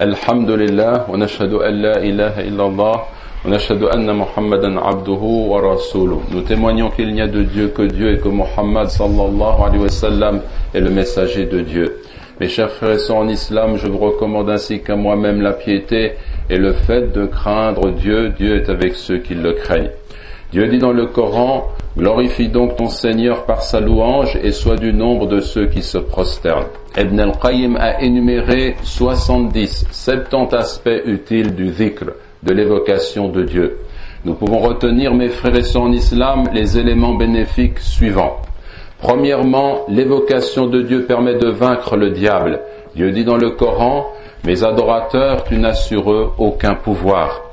الحمد لله ونشهد أن لا إله إلا الله ونشهد أن محمدا عبده ورسوله Nous témoignons qu'il n'y a de Dieu que Dieu et que Muhammad sallallahu alayhi wa sallam est le messager de Dieu. Mes chers frères et sœurs en islam, je vous recommande ainsi qu'à moi-même la piété et le fait de craindre Dieu. Dieu est avec ceux qui le craignent. Dieu dit dans le Coran, glorifie donc ton Seigneur par sa louange et sois du nombre de ceux qui se prosternent. Ibn al-Qayyim a énuméré 70, 70 aspects utiles du dhikr, de l'évocation de Dieu. Nous pouvons retenir, mes frères et sœurs en islam, les éléments bénéfiques suivants. Premièrement, l'évocation de Dieu permet de vaincre le diable. Dieu dit dans le Coran, mes adorateurs, tu n'as sur eux aucun pouvoir.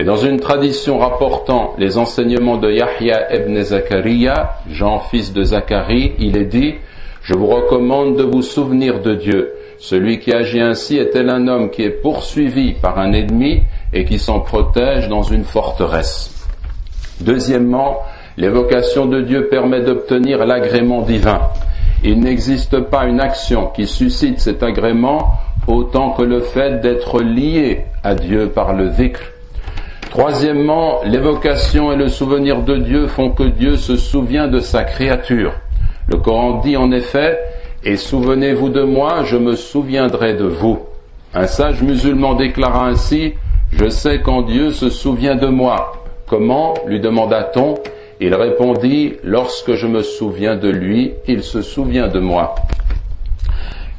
Et dans une tradition rapportant les enseignements de Yahya ibn Zakaria, Jean fils de Zacharie, il est dit, je vous recommande de vous souvenir de Dieu. Celui qui agit ainsi est tel un homme qui est poursuivi par un ennemi et qui s'en protège dans une forteresse. Deuxièmement, l'évocation de Dieu permet d'obtenir l'agrément divin. Il n'existe pas une action qui suscite cet agrément autant que le fait d'être lié à Dieu par le dhikr Troisièmement, l'évocation et le souvenir de Dieu font que Dieu se souvient de sa créature. Le Coran dit en effet, Et souvenez-vous de moi, je me souviendrai de vous. Un sage musulman déclara ainsi, Je sais quand Dieu se souvient de moi. Comment lui demanda-t-on Il répondit, Lorsque je me souviens de lui, il se souvient de moi.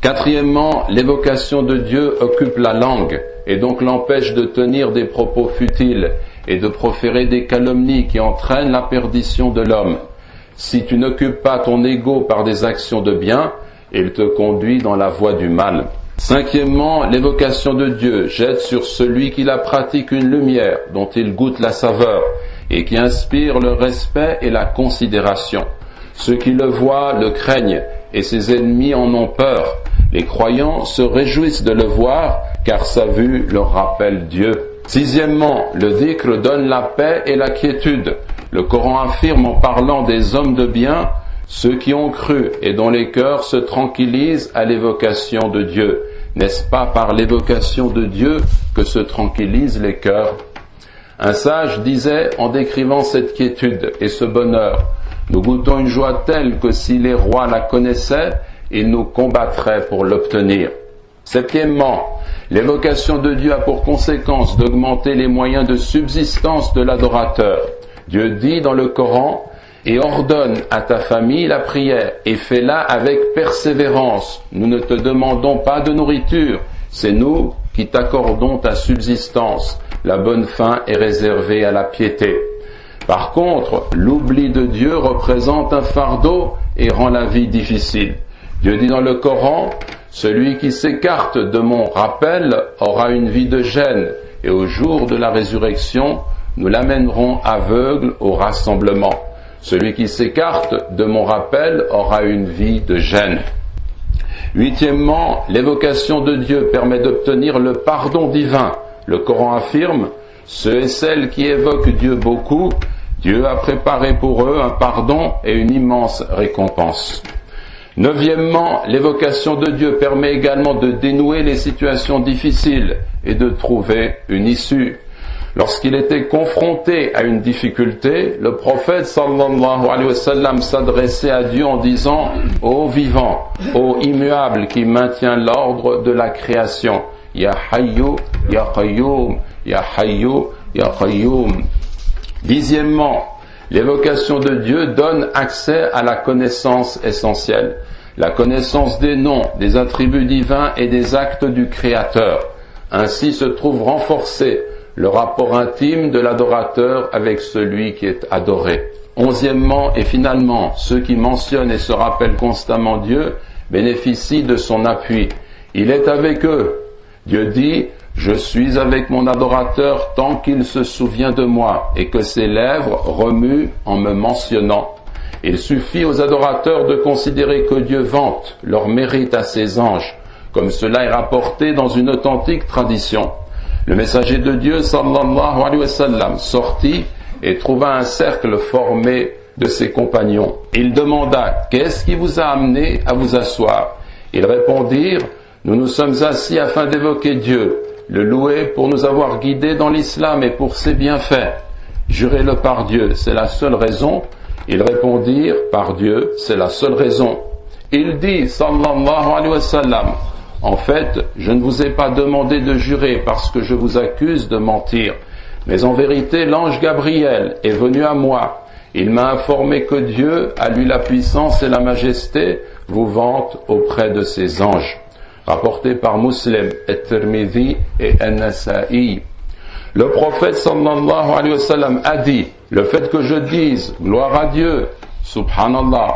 Quatrièmement, l'évocation de Dieu occupe la langue et donc l'empêche de tenir des propos futiles et de proférer des calomnies qui entraînent la perdition de l'homme. Si tu n'occupes pas ton ego par des actions de bien, il te conduit dans la voie du mal. Cinquièmement, l'évocation de Dieu jette sur celui qui la pratique une lumière dont il goûte la saveur et qui inspire le respect et la considération. Ceux qui le voient le craignent et ses ennemis en ont peur. Les croyants se réjouissent de le voir car sa vue leur rappelle Dieu. Sixièmement, le dhikr donne la paix et la quiétude. Le Coran affirme en parlant des hommes de bien, ceux qui ont cru et dont les cœurs se tranquillisent à l'évocation de Dieu. N'est-ce pas par l'évocation de Dieu que se tranquillisent les cœurs? Un sage disait en décrivant cette quiétude et ce bonheur, nous goûtons une joie telle que si les rois la connaissaient, ils nous combattraient pour l'obtenir. Septièmement, l'évocation de Dieu a pour conséquence d'augmenter les moyens de subsistance de l'adorateur. Dieu dit dans le Coran, et ordonne à ta famille la prière, et fais-la avec persévérance. Nous ne te demandons pas de nourriture, c'est nous qui t'accordons ta subsistance. La bonne fin est réservée à la piété. Par contre, l'oubli de Dieu représente un fardeau et rend la vie difficile. Dieu dit dans le Coran, celui qui s'écarte de mon rappel aura une vie de gêne, et au jour de la résurrection, nous l'amènerons aveugle au rassemblement. Celui qui s'écarte de mon rappel aura une vie de gêne. Huitièmement, l'évocation de Dieu permet d'obtenir le pardon divin. Le Coran affirme, ceux et celles qui évoquent Dieu beaucoup, Dieu a préparé pour eux un pardon et une immense récompense. Neuvièmement, l'évocation de Dieu permet également de dénouer les situations difficiles et de trouver une issue. Lorsqu'il était confronté à une difficulté, le prophète sallallahu alayhi wa sallam s'adressait à Dieu en disant Ô vivant, ô immuable qui maintient l'ordre de la création, Ya Hayyu, Ya Qayyum, Ya Hayyu, Ya Qayyum. Dixièmement, l'évocation de Dieu donne accès à la connaissance essentielle, la connaissance des noms, des attributs divins et des actes du Créateur. Ainsi se trouve renforcé le rapport intime de l'adorateur avec celui qui est adoré. Onzièmement et finalement, ceux qui mentionnent et se rappellent constamment Dieu bénéficient de son appui. Il est avec eux. Dieu dit, je suis avec mon adorateur tant qu'il se souvient de moi et que ses lèvres remuent en me mentionnant. Il suffit aux adorateurs de considérer que Dieu vante leur mérite à ses anges, comme cela est rapporté dans une authentique tradition. Le messager de Dieu, sallallahu alayhi wa sallam, sortit et trouva un cercle formé de ses compagnons. Il demanda, qu'est-ce qui vous a amené à vous asseoir? Ils répondirent, Nous nous sommes assis afin d'évoquer Dieu, le louer pour nous avoir guidés dans l'islam et pour ses bienfaits. Jurez-le par Dieu, c'est la seule raison. Ils répondirent, par Dieu, c'est la seule raison. Il dit, sallallahu alayhi wa en fait, je ne vous ai pas demandé de jurer parce que je vous accuse de mentir, mais en vérité, l'ange Gabriel est venu à moi. Il m'a informé que Dieu, a lui la puissance et la majesté, vous vante auprès de ses anges rapporté par Muslim, At-Tirmidhi et An-Nasa'i. Le prophète sallallahu alayhi wa sallam a dit, le fait que je dise gloire à Dieu, subhanallah,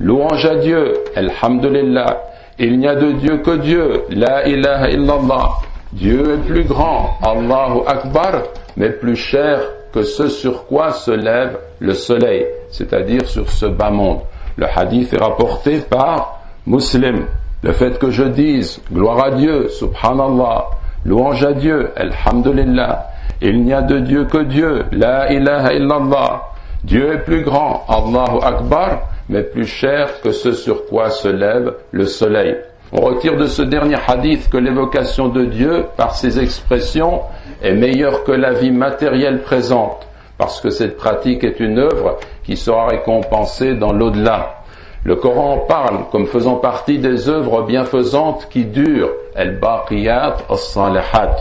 louange à Dieu, alhamdulillah, il n'y a de Dieu que Dieu, la ilaha illallah, Dieu est plus grand, Allahu Akbar, mais plus cher que ce sur quoi se lève le soleil, c'est-à-dire sur ce bas monde. Le hadith est rapporté par Muslim. Le fait que je dise gloire à Dieu, subhanallah, louange à Dieu, alhamdulillah, il n'y a de Dieu que Dieu, la ilaha illallah, Dieu est plus grand, Allahu Akbar, mais plus cher que ce sur quoi se lève le soleil. On retire de ce dernier hadith que l'évocation de Dieu, par ses expressions, est meilleure que la vie matérielle présente, parce que cette pratique est une œuvre qui sera récompensée dans l'au-delà. Le Coran parle comme faisant partie des œuvres bienfaisantes qui durent, el-baqiyat as-salihat.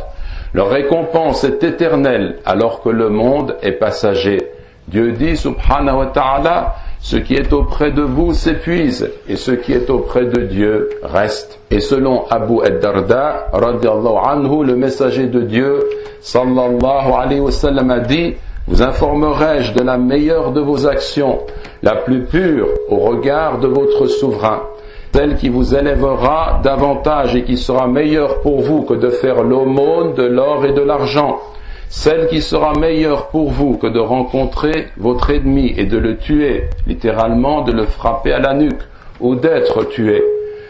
Leur récompense est éternelle alors que le monde est passager. Dieu dit subhanahu wa ta'ala, ce qui est auprès de vous s'épuise et ce qui est auprès de Dieu reste. Et selon Abu ad-Darda, anhu, le messager de Dieu, sallallahu alayhi wa a dit, vous informerai-je de la meilleure de vos actions, la plus pure au regard de votre souverain, celle qui vous élèvera davantage et qui sera meilleure pour vous que de faire l'aumône de l'or et de l'argent, celle qui sera meilleure pour vous que de rencontrer votre ennemi et de le tuer, littéralement de le frapper à la nuque, ou d'être tué.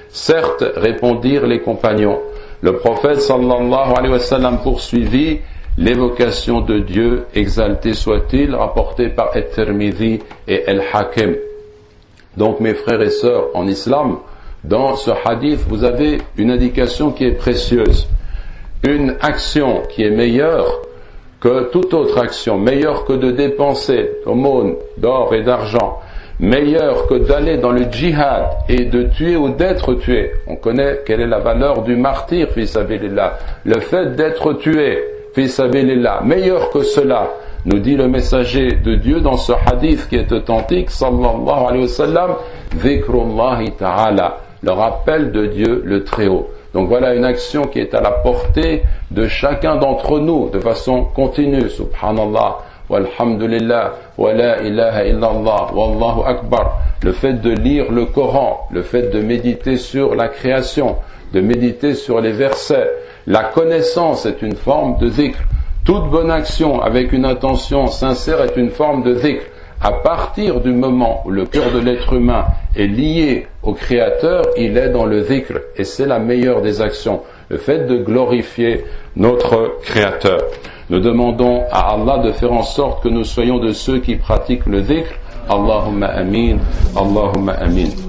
Certes, répondirent les compagnons. Le prophète sallallahu wa poursuivit, l'évocation de Dieu, exalté soit-il, rapporté par Et-Tirmidhi et El-Hakim. Donc mes frères et sœurs en islam, dans ce hadith, vous avez une indication qui est précieuse. Une action qui est meilleure que toute autre action, meilleure que de dépenser aumône d'or et d'argent, meilleure que d'aller dans le djihad et de tuer ou d'être tué. On connaît quelle est la valeur du martyr, fils Le fait d'être tué, là, meilleur que cela, nous dit le messager de Dieu dans ce hadith qui est authentique, sallallahu alayhi wa sallam, ta'ala, le rappel de Dieu le Très-Haut. Donc voilà une action qui est à la portée de chacun d'entre nous de façon continue. Subhanallah, walhamdulillah, wa la ilaha illallah, wallahu akbar. Le fait de lire le Coran, le fait de méditer sur la création, de méditer sur les versets, la connaissance est une forme de zikr. Toute bonne action avec une intention sincère est une forme de zikr. À partir du moment où le cœur de l'être humain est lié au Créateur, il est dans le zikr. Et c'est la meilleure des actions. Le fait de glorifier notre Créateur. Nous demandons à Allah de faire en sorte que nous soyons de ceux qui pratiquent le zikr. Allahumma amin. Allahumma amin.